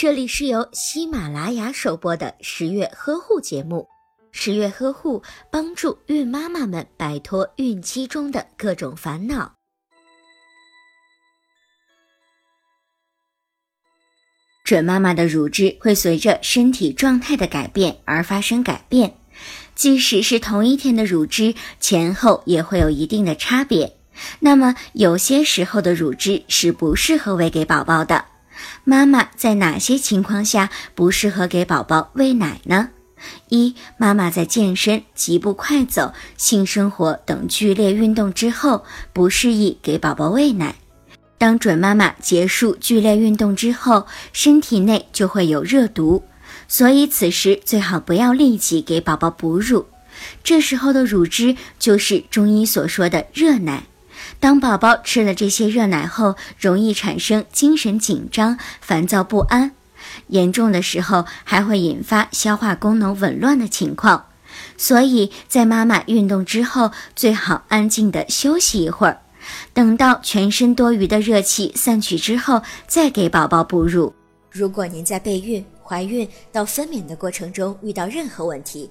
这里是由喜马拉雅首播的十月呵护节目。十月呵护帮助孕妈妈们摆脱孕期中的各种烦恼。准妈妈的乳汁会随着身体状态的改变而发生改变，即使是同一天的乳汁，前后也会有一定的差别。那么，有些时候的乳汁是不适合喂给宝宝的。妈妈在哪些情况下不适合给宝宝喂奶呢？一、妈妈在健身、疾步快走、性生活等剧烈运动之后，不适宜给宝宝喂奶。当准妈妈结束剧烈运动之后，身体内就会有热毒，所以此时最好不要立即给宝宝哺乳。这时候的乳汁就是中医所说的热奶。当宝宝吃了这些热奶后，容易产生精神紧张、烦躁不安，严重的时候还会引发消化功能紊乱的情况。所以在妈妈运动之后，最好安静的休息一会儿，等到全身多余的热气散去之后，再给宝宝哺乳。如果您在备孕、怀孕到分娩的过程中遇到任何问题，